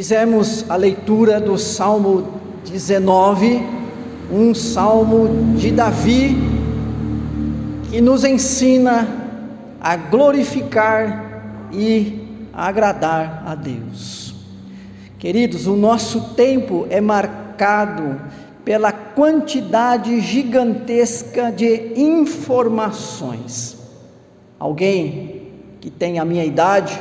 Fizemos a leitura do Salmo 19, um salmo de Davi, que nos ensina a glorificar e agradar a Deus. Queridos, o nosso tempo é marcado pela quantidade gigantesca de informações. Alguém que tem a minha idade,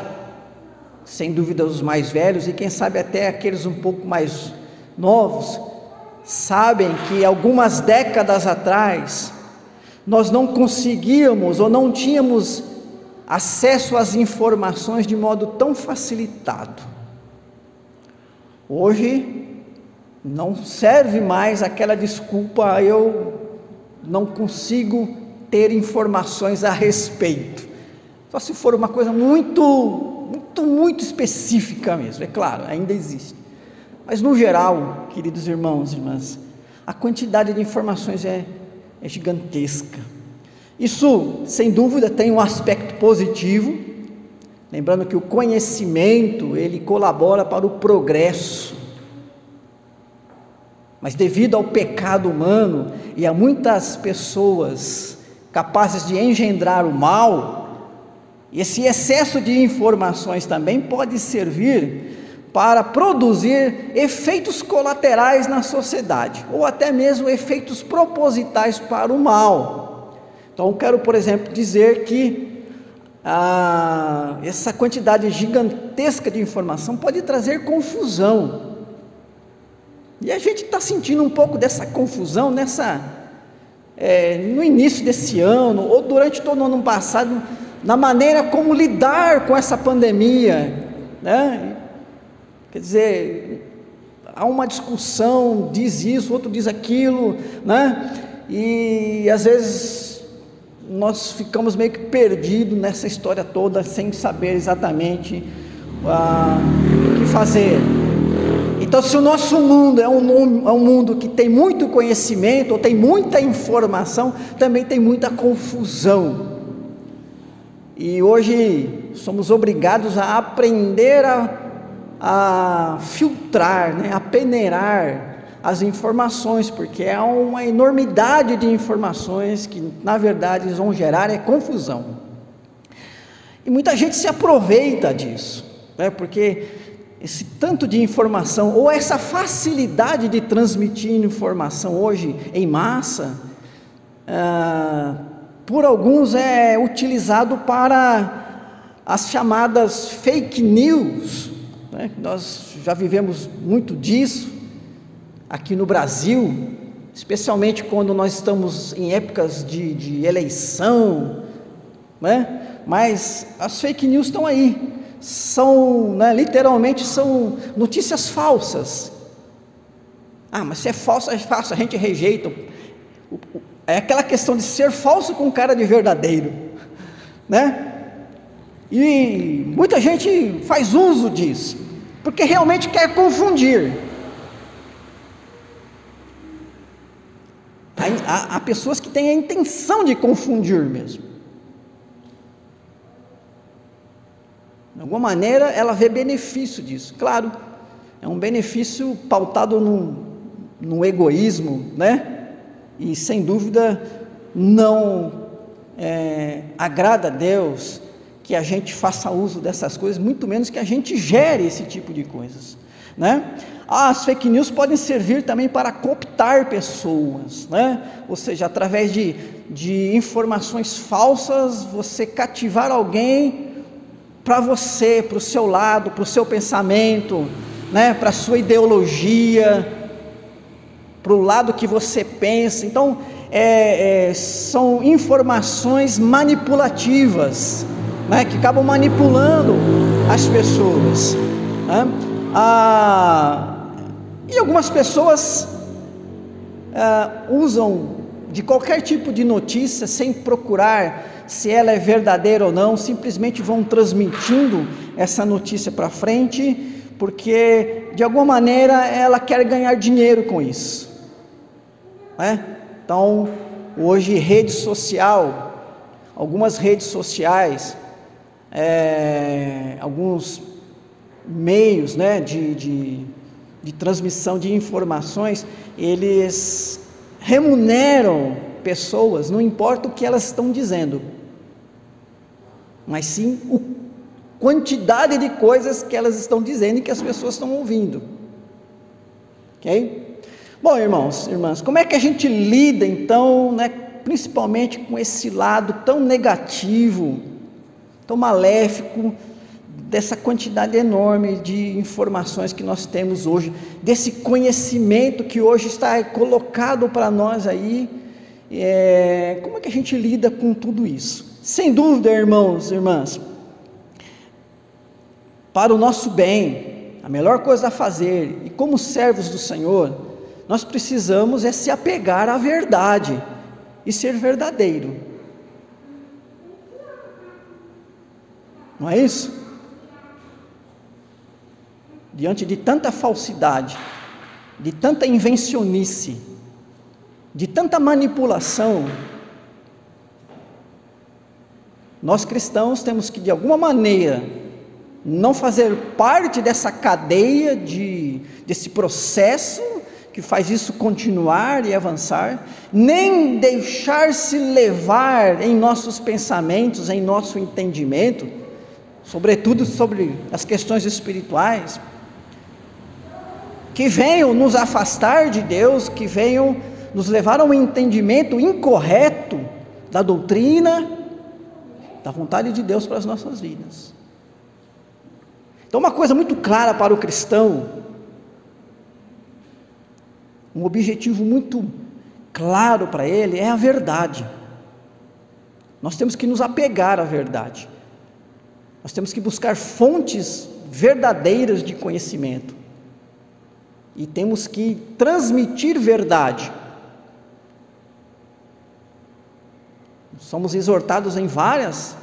sem dúvida os mais velhos e quem sabe até aqueles um pouco mais novos, sabem que algumas décadas atrás nós não conseguíamos ou não tínhamos acesso às informações de modo tão facilitado. Hoje não serve mais aquela desculpa eu não consigo ter informações a respeito. Só se for uma coisa muito muito, muito específica mesmo, é claro, ainda existe. Mas no geral, queridos irmãos e irmãs, a quantidade de informações é, é gigantesca. Isso, sem dúvida, tem um aspecto positivo, lembrando que o conhecimento, ele colabora para o progresso. Mas devido ao pecado humano e a muitas pessoas capazes de engendrar o mal, esse excesso de informações também pode servir para produzir efeitos colaterais na sociedade, ou até mesmo efeitos propositais para o mal. Então, quero, por exemplo, dizer que ah, essa quantidade gigantesca de informação pode trazer confusão. E a gente está sentindo um pouco dessa confusão nessa, é, no início desse ano, ou durante todo o ano passado na maneira como lidar com essa pandemia, né? Quer dizer, há uma discussão, diz isso, outro diz aquilo, né? E às vezes nós ficamos meio que perdidos nessa história toda, sem saber exatamente ah, o que fazer. Então, se o nosso mundo é um, é um mundo que tem muito conhecimento, ou tem muita informação, também tem muita confusão. E hoje somos obrigados a aprender a, a filtrar, né, a peneirar as informações, porque é uma enormidade de informações que, na verdade, vão gerar é confusão. E muita gente se aproveita disso, né, porque esse tanto de informação, ou essa facilidade de transmitir informação hoje em massa, ah, por alguns é utilizado para as chamadas fake news. Né? Nós já vivemos muito disso aqui no Brasil, especialmente quando nós estamos em épocas de, de eleição, né? mas as fake news estão aí, são, né, literalmente são notícias falsas. Ah, mas se é falso, é falso, a gente rejeita. É aquela questão de ser falso com cara de verdadeiro, né? E muita gente faz uso disso, porque realmente quer confundir. Há, há, pessoas que têm a intenção de confundir mesmo. De alguma maneira ela vê benefício disso. Claro, é um benefício pautado no, no egoísmo, né? E sem dúvida não é, agrada a Deus que a gente faça uso dessas coisas, muito menos que a gente gere esse tipo de coisas, né? As fake news podem servir também para cooptar pessoas, né? Ou seja, através de, de informações falsas, você cativar alguém para você, para o seu lado, para o seu pensamento, né? Para a sua ideologia, para o lado que você pensa. Então, é, é, são informações manipulativas, né, que acabam manipulando as pessoas. Né? Ah, e algumas pessoas ah, usam de qualquer tipo de notícia sem procurar se ela é verdadeira ou não, simplesmente vão transmitindo essa notícia para frente, porque de alguma maneira ela quer ganhar dinheiro com isso. Né? Então, hoje, rede social, algumas redes sociais, é, alguns meios né, de, de, de transmissão de informações, eles remuneram pessoas, não importa o que elas estão dizendo, mas sim a quantidade de coisas que elas estão dizendo e que as pessoas estão ouvindo. Ok? Bom, irmãos, irmãs, como é que a gente lida então, né, principalmente com esse lado tão negativo, tão maléfico dessa quantidade enorme de informações que nós temos hoje, desse conhecimento que hoje está colocado para nós aí, é, como é que a gente lida com tudo isso? Sem dúvida, irmãos, irmãs, para o nosso bem, a melhor coisa a fazer, e como servos do Senhor, nós precisamos é se apegar à verdade e ser verdadeiro. Não é isso? diante de tanta falsidade, de tanta invencionice, de tanta manipulação, nós cristãos temos que, de alguma maneira, não fazer parte dessa cadeia de, desse processo que faz isso continuar e avançar, nem deixar-se levar em nossos pensamentos, em nosso entendimento, sobretudo sobre as questões espirituais, que venham nos afastar de Deus, que venham nos levar a um entendimento incorreto da doutrina, da vontade de Deus para as nossas vidas. Então, uma coisa muito clara para o cristão, um objetivo muito claro para ele é a verdade. Nós temos que nos apegar à verdade. Nós temos que buscar fontes verdadeiras de conhecimento e temos que transmitir verdade. Somos exortados em várias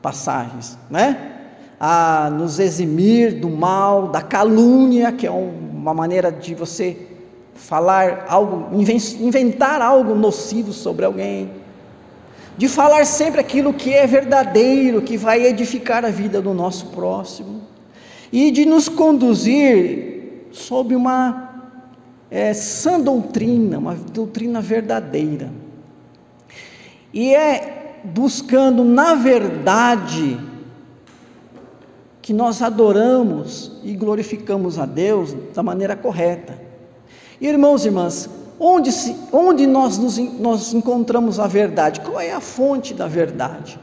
passagens, né? A nos eximir do mal, da calúnia, que é uma maneira de você falar algo, inventar algo nocivo sobre alguém, de falar sempre aquilo que é verdadeiro, que vai edificar a vida do nosso próximo, e de nos conduzir sob uma é, sã doutrina, uma doutrina verdadeira. E é buscando na verdade que nós adoramos e glorificamos a Deus da maneira correta. Irmãos e irmãs, onde, se, onde nós, nos, nós encontramos a verdade? Qual é a fonte da verdade?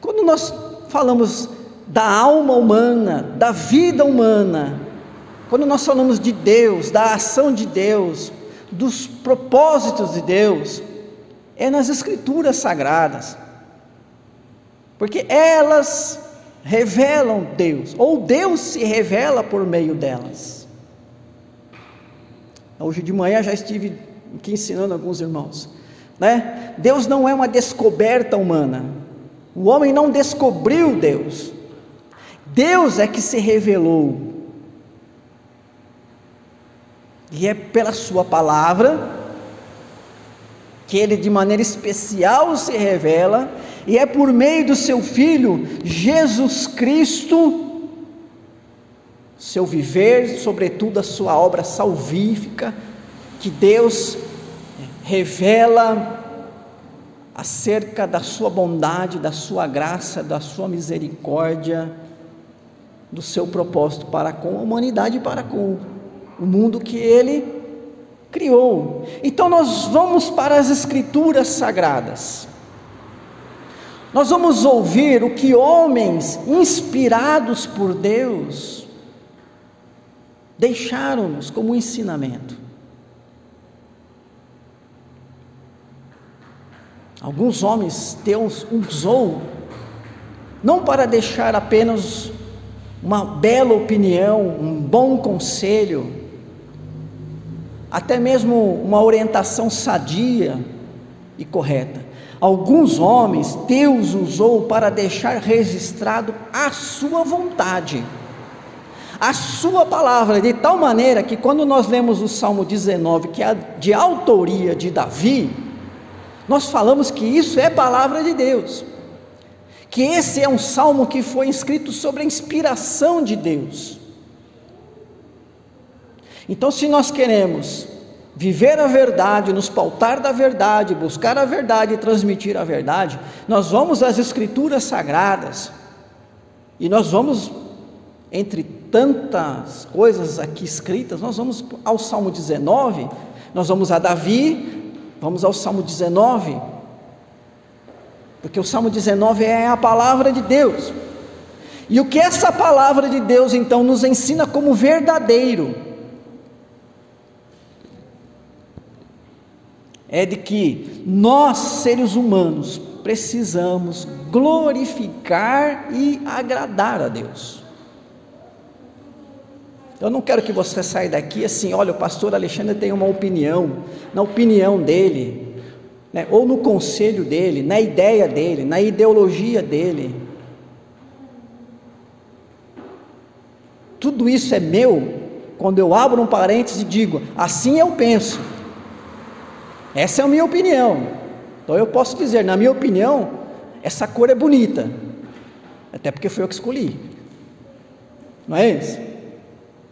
Quando nós falamos da alma humana, da vida humana, quando nós falamos de Deus, da ação de Deus, dos propósitos de Deus, é nas Escrituras sagradas, porque elas revelam Deus, ou Deus se revela por meio delas. Hoje de manhã já estive aqui ensinando alguns irmãos, né? Deus não é uma descoberta humana, o homem não descobriu Deus, Deus é que se revelou. E é pela Sua palavra que Ele de maneira especial se revela, e é por meio do Seu Filho, Jesus Cristo, seu viver, sobretudo a Sua obra salvífica, que Deus revela acerca da Sua bondade, da Sua graça, da Sua misericórdia, do seu propósito para com a humanidade e para com o mundo que ele criou. Então nós vamos para as escrituras sagradas. Nós vamos ouvir o que homens inspirados por Deus deixaram-nos como ensinamento. Alguns homens Deus usou não para deixar apenas uma bela opinião, um bom conselho, até mesmo uma orientação sadia e correta. Alguns homens Deus usou para deixar registrado a sua vontade, a sua palavra, de tal maneira que quando nós lemos o Salmo 19, que é de autoria de Davi, nós falamos que isso é palavra de Deus, que esse é um salmo que foi escrito sobre a inspiração de Deus. Então, se nós queremos viver a verdade, nos pautar da verdade, buscar a verdade e transmitir a verdade, nós vamos às Escrituras Sagradas e nós vamos, entre tantas coisas aqui escritas, nós vamos ao Salmo 19, nós vamos a Davi, vamos ao Salmo 19, porque o Salmo 19 é a palavra de Deus. E o que essa palavra de Deus então nos ensina como verdadeiro? é de que nós, seres humanos, precisamos glorificar e agradar a Deus. Eu não quero que você saia daqui assim, olha, o pastor Alexandre tem uma opinião, na opinião dele, né, ou no conselho dele, na ideia dele, na ideologia dele. Tudo isso é meu quando eu abro um parênteses e digo, assim eu penso. Essa é a minha opinião. Então eu posso dizer, na minha opinião, essa cor é bonita. Até porque foi eu que escolhi. Não é isso?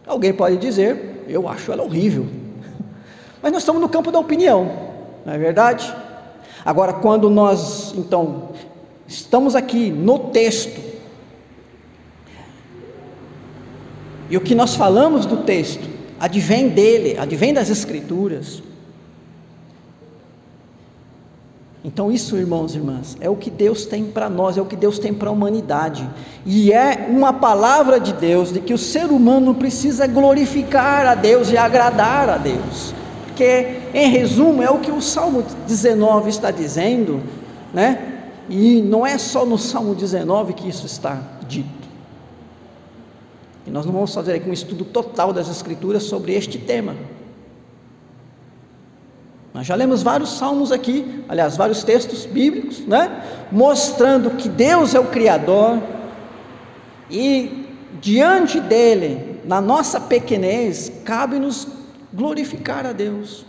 Alguém pode dizer, eu acho ela horrível. Mas nós estamos no campo da opinião, não é verdade? Agora, quando nós, então, estamos aqui no texto, e o que nós falamos do texto advém dele, advém das Escrituras, Então, isso, irmãos e irmãs, é o que Deus tem para nós, é o que Deus tem para a humanidade. E é uma palavra de Deus de que o ser humano precisa glorificar a Deus e agradar a Deus. Porque, em resumo, é o que o Salmo 19 está dizendo, né? E não é só no Salmo 19 que isso está dito. E nós não vamos fazer aqui um estudo total das Escrituras sobre este tema. Nós já lemos vários salmos aqui, aliás, vários textos bíblicos, né? Mostrando que Deus é o Criador e diante dele, na nossa pequenez, cabe-nos glorificar a Deus.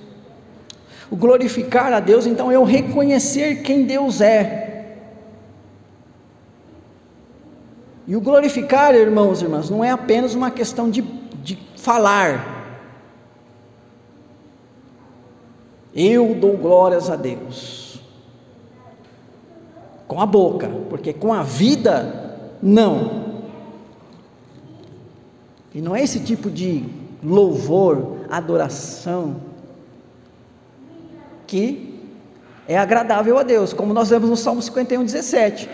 O glorificar a Deus, então, é o reconhecer quem Deus é. E o glorificar, irmãos e irmãs, não é apenas uma questão de, de falar, Eu dou glórias a Deus. Com a boca, porque com a vida, não. E não é esse tipo de louvor, adoração, que é agradável a Deus, como nós vemos no Salmo 51, 17.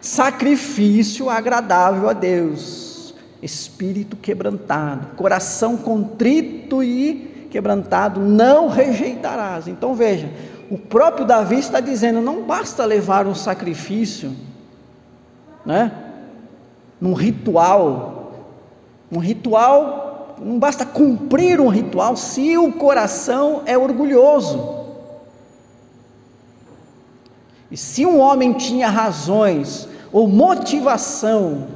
Sacrifício agradável a Deus, espírito quebrantado, coração contrito e quebrantado, não rejeitarás. Então veja, o próprio Davi está dizendo: não basta levar um sacrifício, né? Num ritual, um ritual, não basta cumprir um ritual se o coração é orgulhoso. E se um homem tinha razões, ou motivação,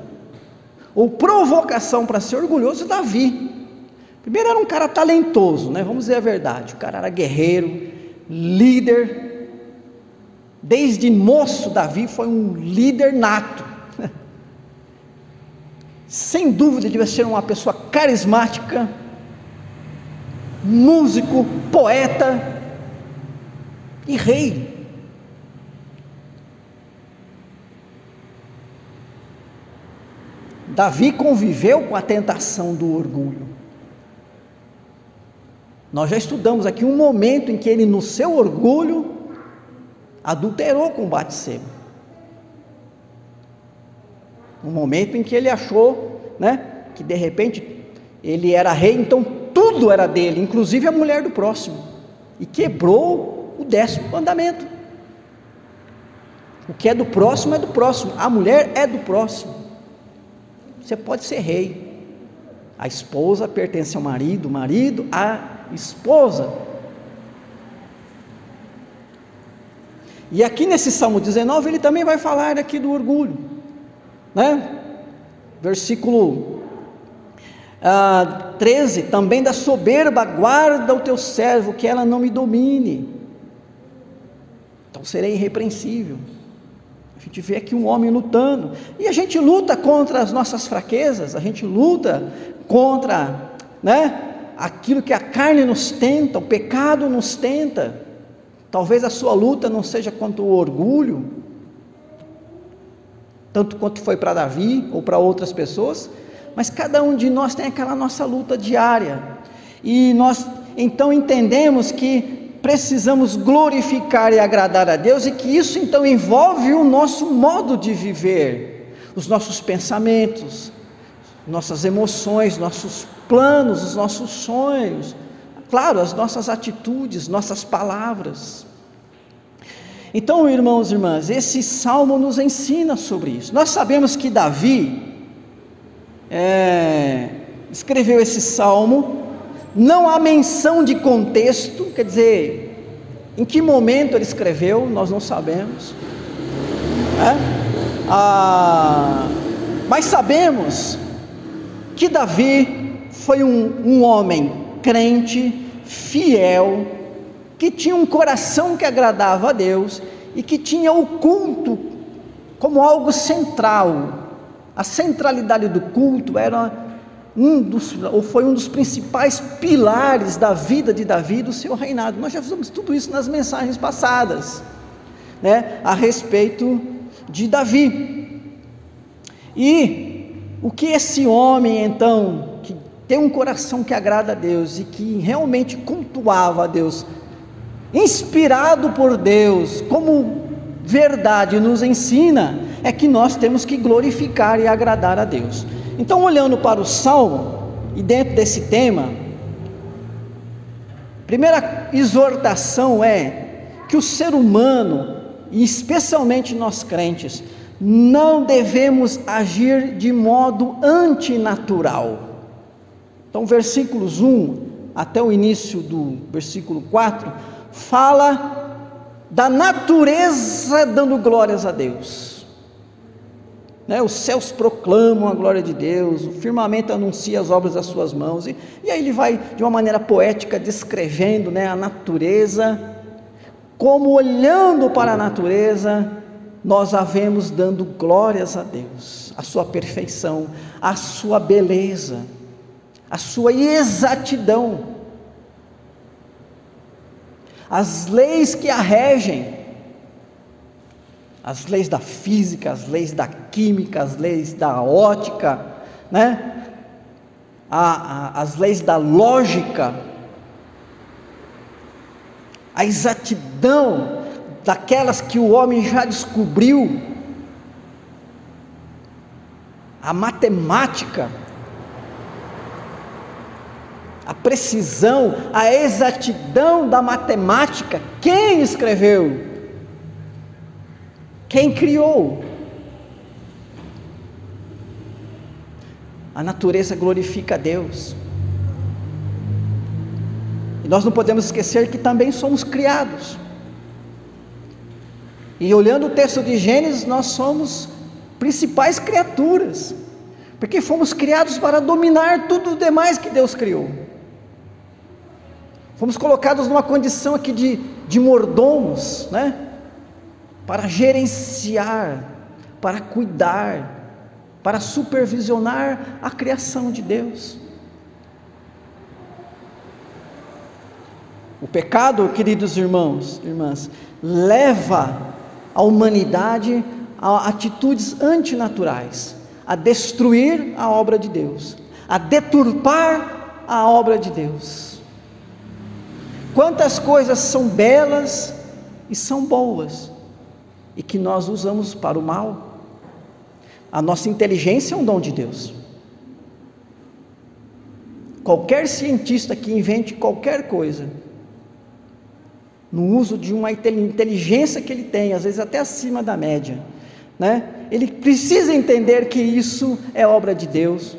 ou provocação para ser orgulhoso, Davi. Primeiro era um cara talentoso, né? Vamos dizer a verdade. O cara era guerreiro, líder. Desde moço, Davi foi um líder nato. Sem dúvida, devia ser uma pessoa carismática, músico, poeta e rei. Davi conviveu com a tentação do orgulho. Nós já estudamos aqui um momento em que ele, no seu orgulho, adulterou com Batseba. Um momento em que ele achou, né, que de repente ele era rei, então tudo era dele, inclusive a mulher do próximo, e quebrou o décimo mandamento. O que é do próximo é do próximo, a mulher é do próximo. Você pode ser rei, a esposa pertence ao marido, o marido a esposa. E aqui nesse Salmo 19 ele também vai falar aqui do orgulho, né? Versículo ah, 13: também da soberba guarda o teu servo, que ela não me domine. Então serei irrepreensível. A gente vê aqui um homem lutando, e a gente luta contra as nossas fraquezas, a gente luta contra, né? Aquilo que a carne nos tenta, o pecado nos tenta. Talvez a sua luta não seja contra o orgulho, tanto quanto foi para Davi ou para outras pessoas, mas cada um de nós tem aquela nossa luta diária. E nós então entendemos que precisamos glorificar e agradar a Deus e que isso então envolve o nosso modo de viver, os nossos pensamentos, nossas emoções, nossos planos, os nossos sonhos, claro, as nossas atitudes, nossas palavras. Então, irmãos e irmãs, esse salmo nos ensina sobre isso. Nós sabemos que Davi é, escreveu esse salmo não há menção de contexto, quer dizer, em que momento ele escreveu, nós não sabemos. É? Ah, mas sabemos que Davi foi um, um homem crente, fiel, que tinha um coração que agradava a Deus e que tinha o culto como algo central. A centralidade do culto era um dos, ou foi um dos principais pilares da vida de Davi do seu reinado. Nós já fizemos tudo isso nas mensagens passadas, né, a respeito de Davi. E o que esse homem então, que tem um coração que agrada a Deus e que realmente cultuava a Deus, inspirado por Deus, como verdade nos ensina, é que nós temos que glorificar e agradar a Deus. Então, olhando para o salmo, e dentro desse tema, primeira exortação é que o ser humano, e especialmente nós crentes, não devemos agir de modo antinatural. Então, versículos 1 até o início do versículo 4 fala da natureza dando glórias a Deus. Né, os céus proclamam a glória de Deus, o firmamento anuncia as obras das suas mãos, e, e aí ele vai de uma maneira poética descrevendo né, a natureza, como olhando para a natureza, nós a vemos dando glórias a Deus, a sua perfeição, a sua beleza, a sua exatidão, as leis que a regem, as leis da física, as leis da química, as leis da ótica, né? A, a, as leis da lógica, a exatidão daquelas que o homem já descobriu, a matemática, a precisão, a exatidão da matemática, quem escreveu? Quem criou? A natureza glorifica a Deus. E nós não podemos esquecer que também somos criados. E olhando o texto de Gênesis, nós somos principais criaturas, porque fomos criados para dominar tudo o demais que Deus criou. Fomos colocados numa condição aqui de, de mordomos, né? para gerenciar, para cuidar, para supervisionar a criação de Deus. O pecado, queridos irmãos, irmãs, leva a humanidade a atitudes antinaturais, a destruir a obra de Deus, a deturpar a obra de Deus. Quantas coisas são belas e são boas, e que nós usamos para o mal. A nossa inteligência é um dom de Deus. Qualquer cientista que invente qualquer coisa, no uso de uma inteligência que ele tem, às vezes até acima da média, né? Ele precisa entender que isso é obra de Deus,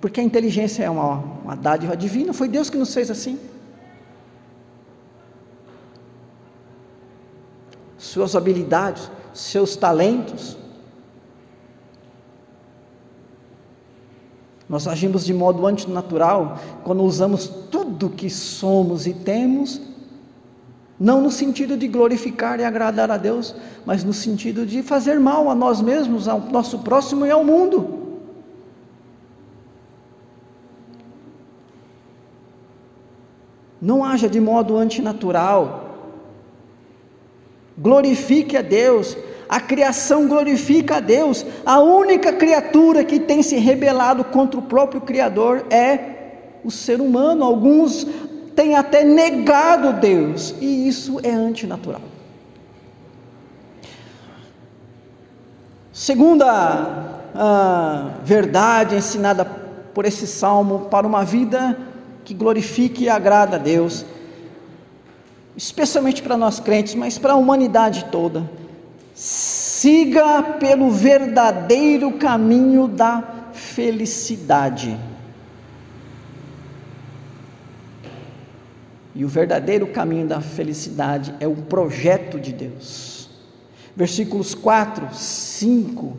porque a inteligência é uma, uma dádiva divina, foi Deus que nos fez assim. suas habilidades, seus talentos. Nós agimos de modo antinatural quando usamos tudo que somos e temos, não no sentido de glorificar e agradar a Deus, mas no sentido de fazer mal a nós mesmos, ao nosso próximo e ao mundo. Não haja de modo antinatural. Glorifique a Deus. A criação glorifica a Deus. A única criatura que tem se rebelado contra o próprio Criador é o ser humano. Alguns têm até negado Deus, e isso é antinatural. Segunda a verdade ensinada por esse salmo para uma vida que glorifique e agrada a Deus, especialmente para nós crentes, mas para a humanidade toda. Siga pelo verdadeiro caminho da felicidade. E o verdadeiro caminho da felicidade é o projeto de Deus. Versículos 4, 5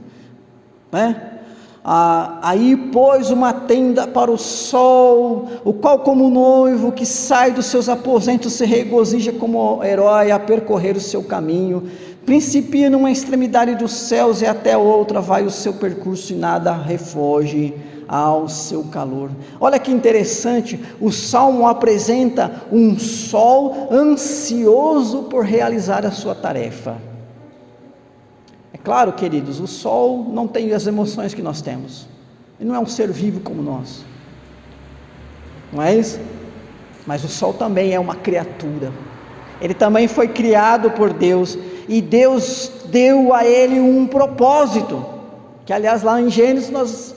né? Ah, aí pôs uma tenda para o sol, o qual, como noivo que sai dos seus aposentos, se regozija como herói a percorrer o seu caminho. Principia numa extremidade dos céus e até outra vai o seu percurso e nada refoge ao seu calor. Olha que interessante, o salmo apresenta um sol ansioso por realizar a sua tarefa. Claro, queridos, o sol não tem as emoções que nós temos. Ele não é um ser vivo como nós. Não é isso? Mas o sol também é uma criatura. Ele também foi criado por Deus e Deus deu a ele um propósito. Que aliás lá em Gênesis nós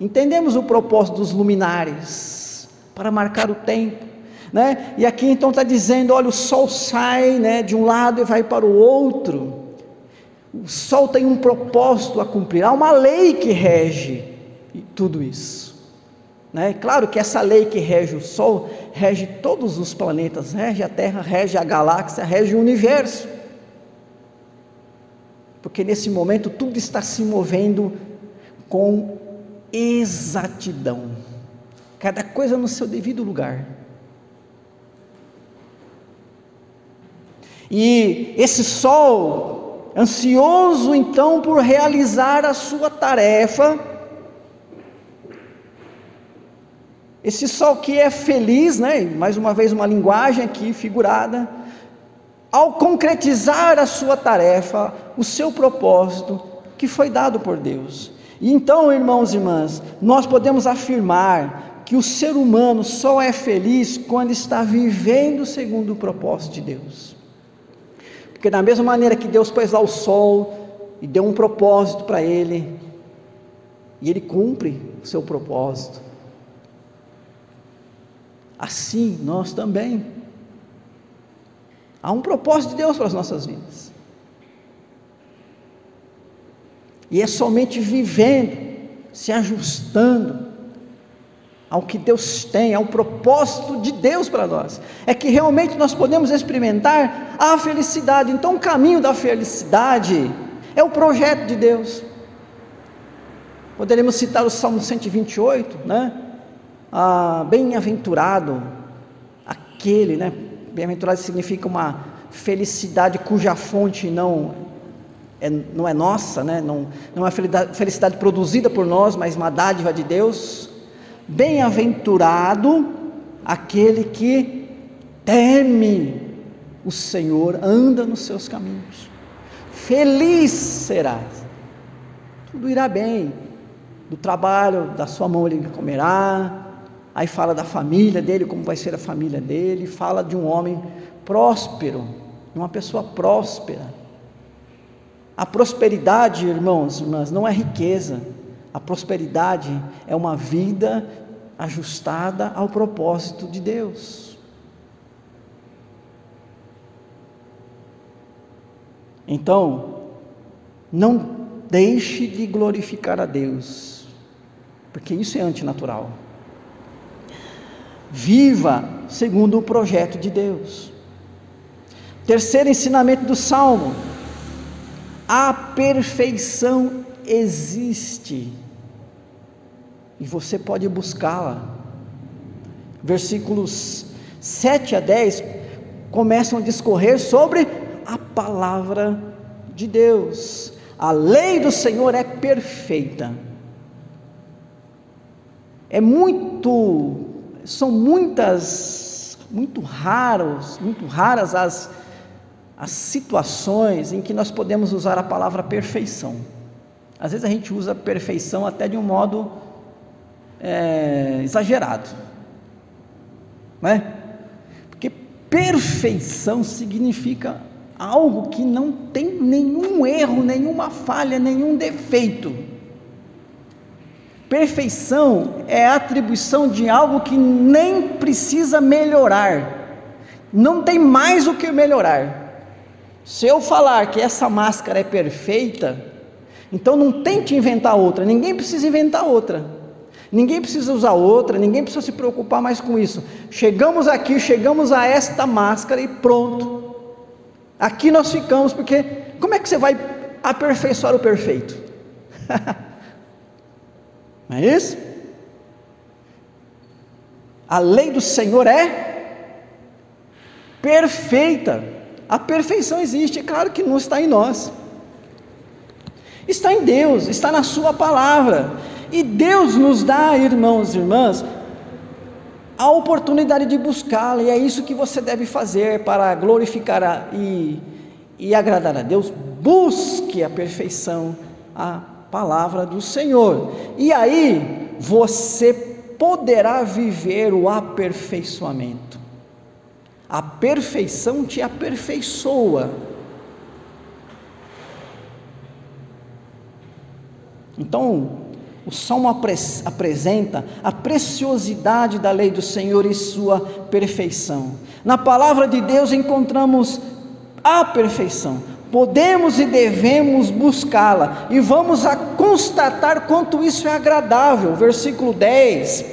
entendemos o propósito dos luminares para marcar o tempo. Né? E aqui então está dizendo: olha, o sol sai né, de um lado e vai para o outro. O sol tem um propósito a cumprir, há uma lei que rege tudo isso. Né? Claro que essa lei que rege o Sol rege todos os planetas, rege a Terra, rege a galáxia, rege o universo. Porque nesse momento tudo está se movendo com exatidão, cada coisa no seu devido lugar. E esse Sol ansioso então por realizar a sua tarefa. Esse sol que é feliz, né? mais uma vez uma linguagem aqui figurada, ao concretizar a sua tarefa, o seu propósito que foi dado por Deus. Então, irmãos e irmãs, nós podemos afirmar que o ser humano só é feliz quando está vivendo segundo o propósito de Deus. Porque da mesma maneira que Deus pôs lá o sol e deu um propósito para ele, e ele cumpre o seu propósito. Assim nós também. Há um propósito de Deus para as nossas vidas. E é somente vivendo, se ajustando, ao que Deus tem, ao propósito de Deus para nós. É que realmente nós podemos experimentar a felicidade. Então, o caminho da felicidade é o projeto de Deus. Poderemos citar o Salmo 128, né? Ah, bem-aventurado aquele, né? Bem-aventurado significa uma felicidade cuja fonte não é, não é nossa, né? não, não é felicidade, felicidade produzida por nós, mas uma dádiva de Deus. Bem-aventurado aquele que teme o Senhor, anda nos seus caminhos. Feliz serás. Tudo irá bem. Do trabalho, da sua mão ele comerá. Aí fala da família dele, como vai ser a família dele. Fala de um homem próspero, uma pessoa próspera. A prosperidade, irmãos, irmãs, não é riqueza a prosperidade é uma vida ajustada ao propósito de Deus. Então, não deixe de glorificar a Deus, porque isso é antinatural. Viva segundo o projeto de Deus. Terceiro ensinamento do Salmo: a perfeição existe e você pode buscá-la. Versículos 7 a 10 começam a discorrer sobre a palavra de Deus. A lei do Senhor é perfeita. É muito, são muitas muito raros, muito raras as, as situações em que nós podemos usar a palavra perfeição. Às vezes a gente usa perfeição até de um modo é, exagerado, né? Porque perfeição significa algo que não tem nenhum erro, nenhuma falha, nenhum defeito. Perfeição é a atribuição de algo que nem precisa melhorar, não tem mais o que melhorar. Se eu falar que essa máscara é perfeita, então não tente inventar outra, ninguém precisa inventar outra, ninguém precisa usar outra, ninguém precisa se preocupar mais com isso. Chegamos aqui, chegamos a esta máscara e pronto. Aqui nós ficamos, porque como é que você vai aperfeiçoar o perfeito? Não é isso? A lei do Senhor é perfeita. A perfeição existe, é claro que não está em nós. Está em Deus, está na Sua palavra. E Deus nos dá, irmãos e irmãs, a oportunidade de buscá-la, e é isso que você deve fazer para glorificar a, e, e agradar a Deus. Busque a perfeição, a palavra do Senhor. E aí você poderá viver o aperfeiçoamento. A perfeição te aperfeiçoa. Então, o salmo apresenta a preciosidade da lei do Senhor e sua perfeição. Na palavra de Deus encontramos a perfeição, Podemos e devemos buscá-la, e vamos a constatar quanto isso é agradável. Versículo 10: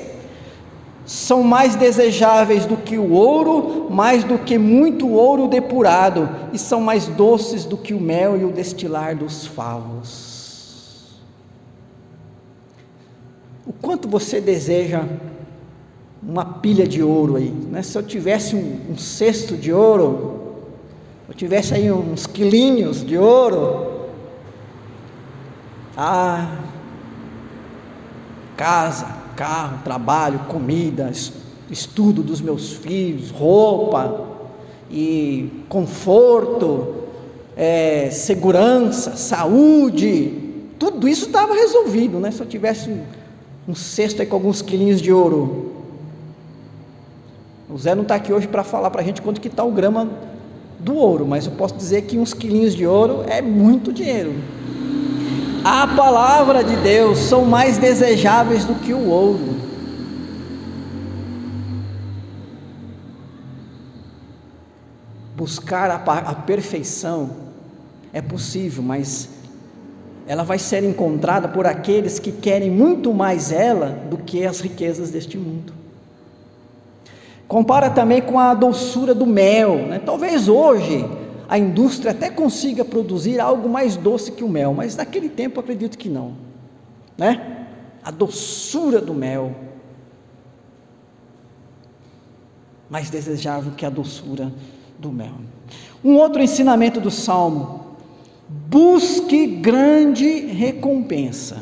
São mais desejáveis do que o ouro, mais do que muito ouro depurado, e são mais doces do que o mel e o destilar dos favos. O quanto você deseja uma pilha de ouro aí? Né? Se eu tivesse um, um cesto de ouro, eu tivesse aí uns quilinhos de ouro, ah, casa, carro, trabalho, comida, estudo dos meus filhos, roupa e conforto, é, segurança, saúde, tudo isso estava resolvido, né? Se eu tivesse um, um cesto aí com alguns quilinhos de ouro. O Zé não está aqui hoje para falar para a gente quanto que está o grama do ouro, mas eu posso dizer que uns quilinhos de ouro é muito dinheiro. A palavra de Deus são mais desejáveis do que o ouro. Buscar a, a perfeição é possível, mas ela vai ser encontrada por aqueles que querem muito mais ela do que as riquezas deste mundo. Compara também com a doçura do mel. Né? Talvez hoje a indústria até consiga produzir algo mais doce que o mel, mas naquele tempo acredito que não. Né? A doçura do mel. Mais desejável que a doçura do mel. Um outro ensinamento do salmo: busque grande recompensa.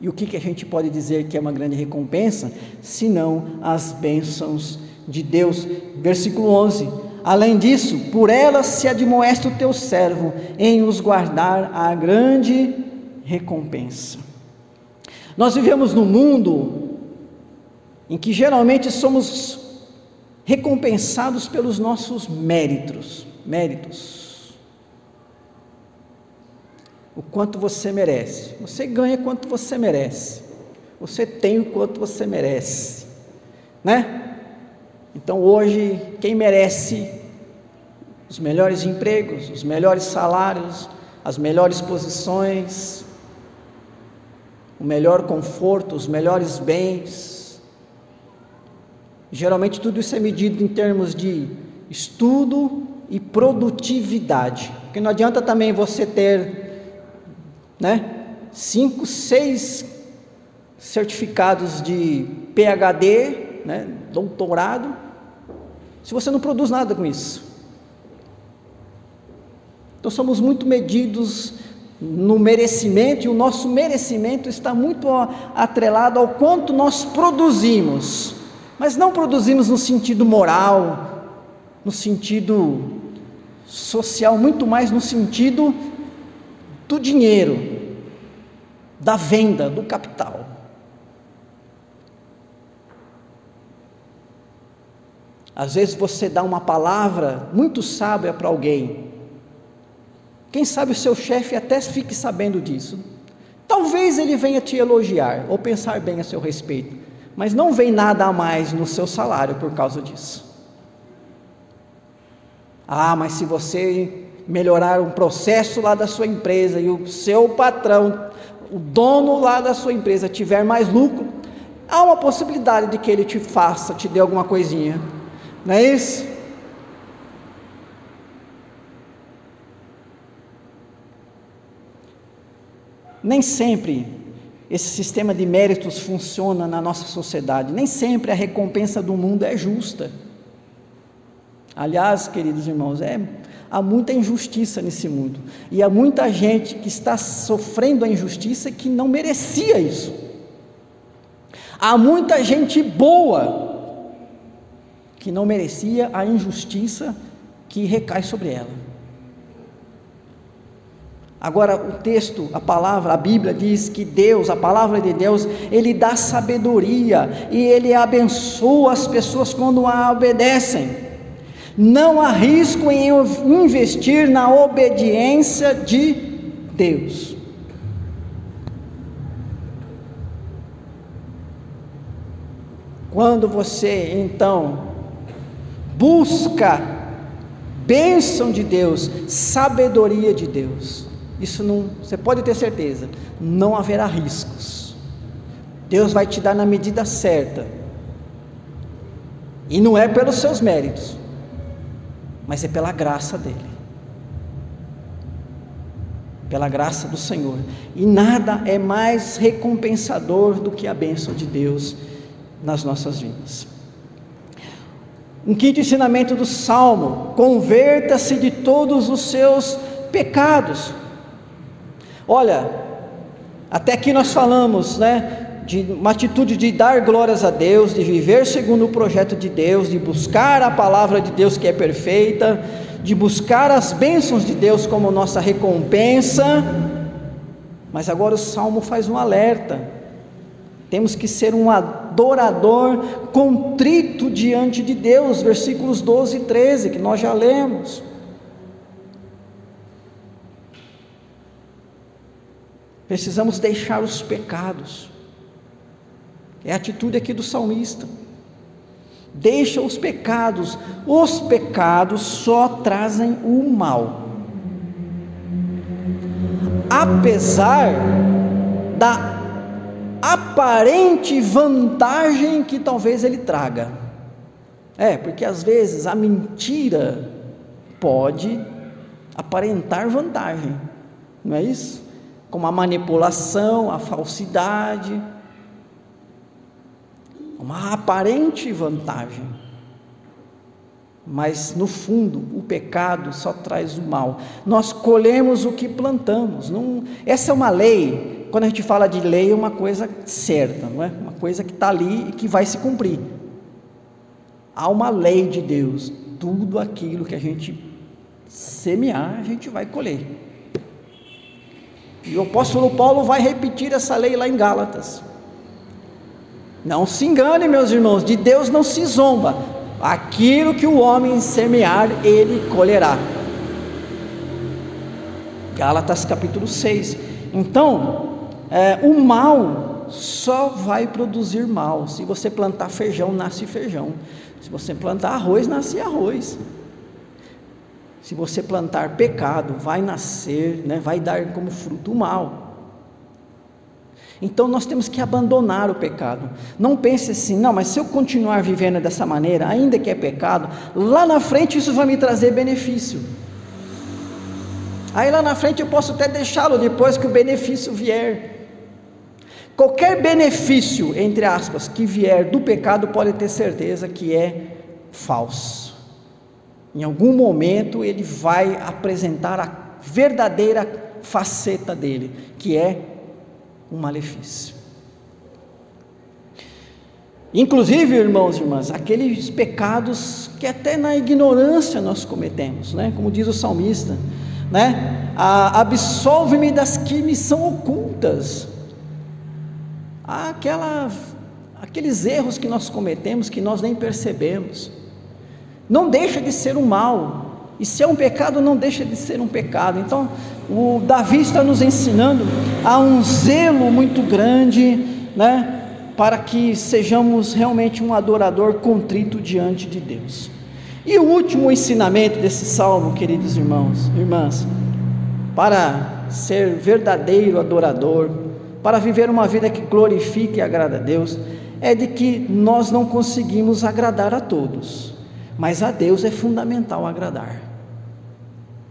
E o que, que a gente pode dizer que é uma grande recompensa? Senão as bênçãos Deus. Versículo 11: Além disso, por elas se admoesta o teu servo em os guardar a grande recompensa. Nós vivemos num mundo em que geralmente somos recompensados pelos nossos méritos, méritos o quanto você merece. Você ganha quanto você merece. Você tem o quanto você merece, né? Então hoje quem merece os melhores empregos, os melhores salários, as melhores posições, o melhor conforto, os melhores bens. Geralmente tudo isso é medido em termos de estudo e produtividade. Porque não adianta também você ter né? Cinco, seis certificados de PhD, né? doutorado, se você não produz nada com isso. Então somos muito medidos no merecimento e o nosso merecimento está muito atrelado ao quanto nós produzimos Mas não produzimos no sentido moral, no sentido social, muito mais no sentido do dinheiro, da venda, do capital. Às vezes você dá uma palavra muito sábia para alguém. Quem sabe o seu chefe até fique sabendo disso. Talvez ele venha te elogiar ou pensar bem a seu respeito, mas não vem nada a mais no seu salário por causa disso. Ah, mas se você melhorar um processo lá da sua empresa e o seu patrão, o dono lá da sua empresa tiver mais lucro, há uma possibilidade de que ele te faça, te dê alguma coisinha. Não é isso? Nem sempre esse sistema de méritos funciona na nossa sociedade, nem sempre a recompensa do mundo é justa. Aliás, queridos irmãos, é, há muita injustiça nesse mundo, e há muita gente que está sofrendo a injustiça que não merecia isso. Há muita gente boa que não merecia a injustiça que recai sobre ela. Agora, o texto, a palavra, a Bíblia diz que Deus, a palavra de Deus, Ele dá sabedoria e Ele abençoa as pessoas quando a obedecem. Não há risco em investir na obediência de Deus. Quando você então busca bênção de Deus, sabedoria de Deus. Isso não, você pode ter certeza, não haverá riscos. Deus vai te dar na medida certa. E não é pelos seus méritos, mas é pela graça dele. Pela graça do Senhor. E nada é mais recompensador do que a bênção de Deus nas nossas vidas. Um quinto ensinamento do Salmo: converta-se de todos os seus pecados. Olha, até aqui nós falamos, né? De uma atitude de dar glórias a Deus, de viver segundo o projeto de Deus, de buscar a palavra de Deus que é perfeita, de buscar as bênçãos de Deus como nossa recompensa. Mas agora o salmo faz um alerta temos que ser um adorador contrito diante de Deus, versículos 12 e 13, que nós já lemos. Precisamos deixar os pecados. É a atitude aqui do salmista. Deixa os pecados. Os pecados só trazem o mal. Apesar da aparente vantagem que talvez ele traga. É, porque às vezes a mentira pode aparentar vantagem, não é isso? Como a manipulação, a falsidade, uma aparente vantagem. Mas no fundo, o pecado só traz o mal. Nós colhemos o que plantamos. Não, essa é uma lei quando a gente fala de lei, é uma coisa certa, não é? Uma coisa que está ali e que vai se cumprir. Há uma lei de Deus. Tudo aquilo que a gente semear, a gente vai colher. E o apóstolo Paulo vai repetir essa lei lá em Gálatas. Não se engane, meus irmãos, de Deus não se zomba. Aquilo que o homem semear, ele colherá. Gálatas capítulo 6. Então, é, o mal só vai produzir mal. Se você plantar feijão, nasce feijão. Se você plantar arroz, nasce arroz. Se você plantar pecado, vai nascer, né, vai dar como fruto o mal. Então nós temos que abandonar o pecado. Não pense assim, não, mas se eu continuar vivendo dessa maneira, ainda que é pecado, lá na frente isso vai me trazer benefício. Aí lá na frente eu posso até deixá-lo depois que o benefício vier. Qualquer benefício, entre aspas, que vier do pecado, pode ter certeza que é falso. Em algum momento ele vai apresentar a verdadeira faceta dele, que é um malefício. Inclusive, irmãos e irmãs, aqueles pecados que até na ignorância nós cometemos, né? Como diz o salmista, né? Absolve-me das que me são ocultas. Aquela, aqueles erros que nós cometemos que nós nem percebemos. Não deixa de ser um mal. E se é um pecado, não deixa de ser um pecado. Então, o Davi está nos ensinando a um zelo muito grande, né? para que sejamos realmente um adorador contrito diante de Deus. E o último ensinamento desse salmo, queridos irmãos, irmãs, para ser verdadeiro adorador, para viver uma vida que glorifique e agrada a Deus, é de que nós não conseguimos agradar a todos, mas a Deus é fundamental agradar.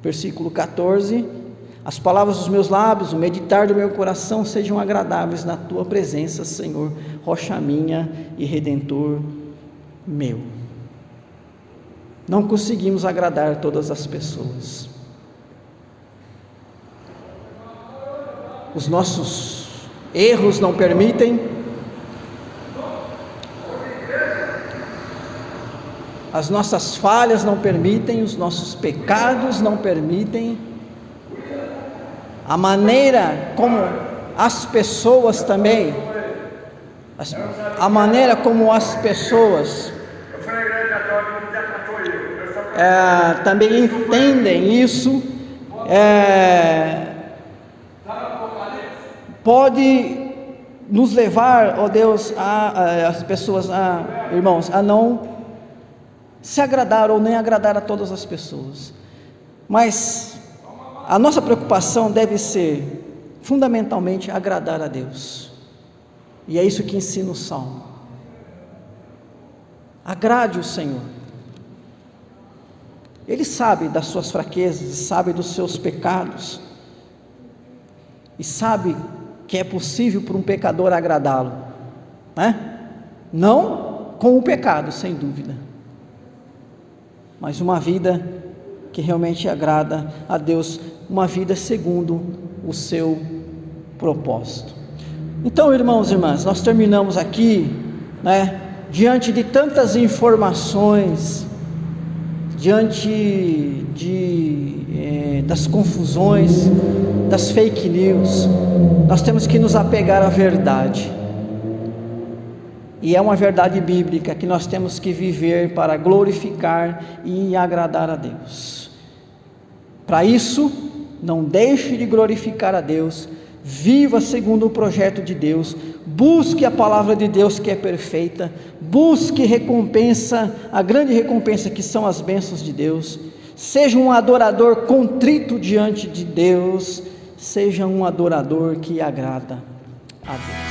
Versículo 14 as palavras dos meus lábios, o meditar do meu coração sejam agradáveis na tua presença, Senhor, rocha minha e redentor meu. Não conseguimos agradar todas as pessoas. Os nossos erros não permitem, as nossas falhas não permitem, os nossos pecados não permitem. A maneira como as pessoas também, a maneira como as pessoas é, também entendem isso, é, pode nos levar, ó Deus, a, a, as pessoas, a, irmãos, a não se agradar ou nem agradar a todas as pessoas, mas a nossa preocupação deve ser fundamentalmente agradar a Deus. E é isso que ensina o salmo. Agrade o Senhor. Ele sabe das suas fraquezas, sabe dos seus pecados, e sabe que é possível para um pecador agradá-lo, né? Não com o pecado, sem dúvida, mas uma vida que realmente agrada a Deus, uma vida segundo o seu propósito. Então, irmãos e irmãs, nós terminamos aqui, né, diante de tantas informações, diante de, eh, das confusões, das fake news, nós temos que nos apegar à verdade. E é uma verdade bíblica que nós temos que viver para glorificar e agradar a Deus. Para isso, não deixe de glorificar a Deus, viva segundo o projeto de Deus, busque a palavra de Deus que é perfeita, busque recompensa, a grande recompensa que são as bênçãos de Deus, seja um adorador contrito diante de Deus, seja um adorador que agrada a Deus.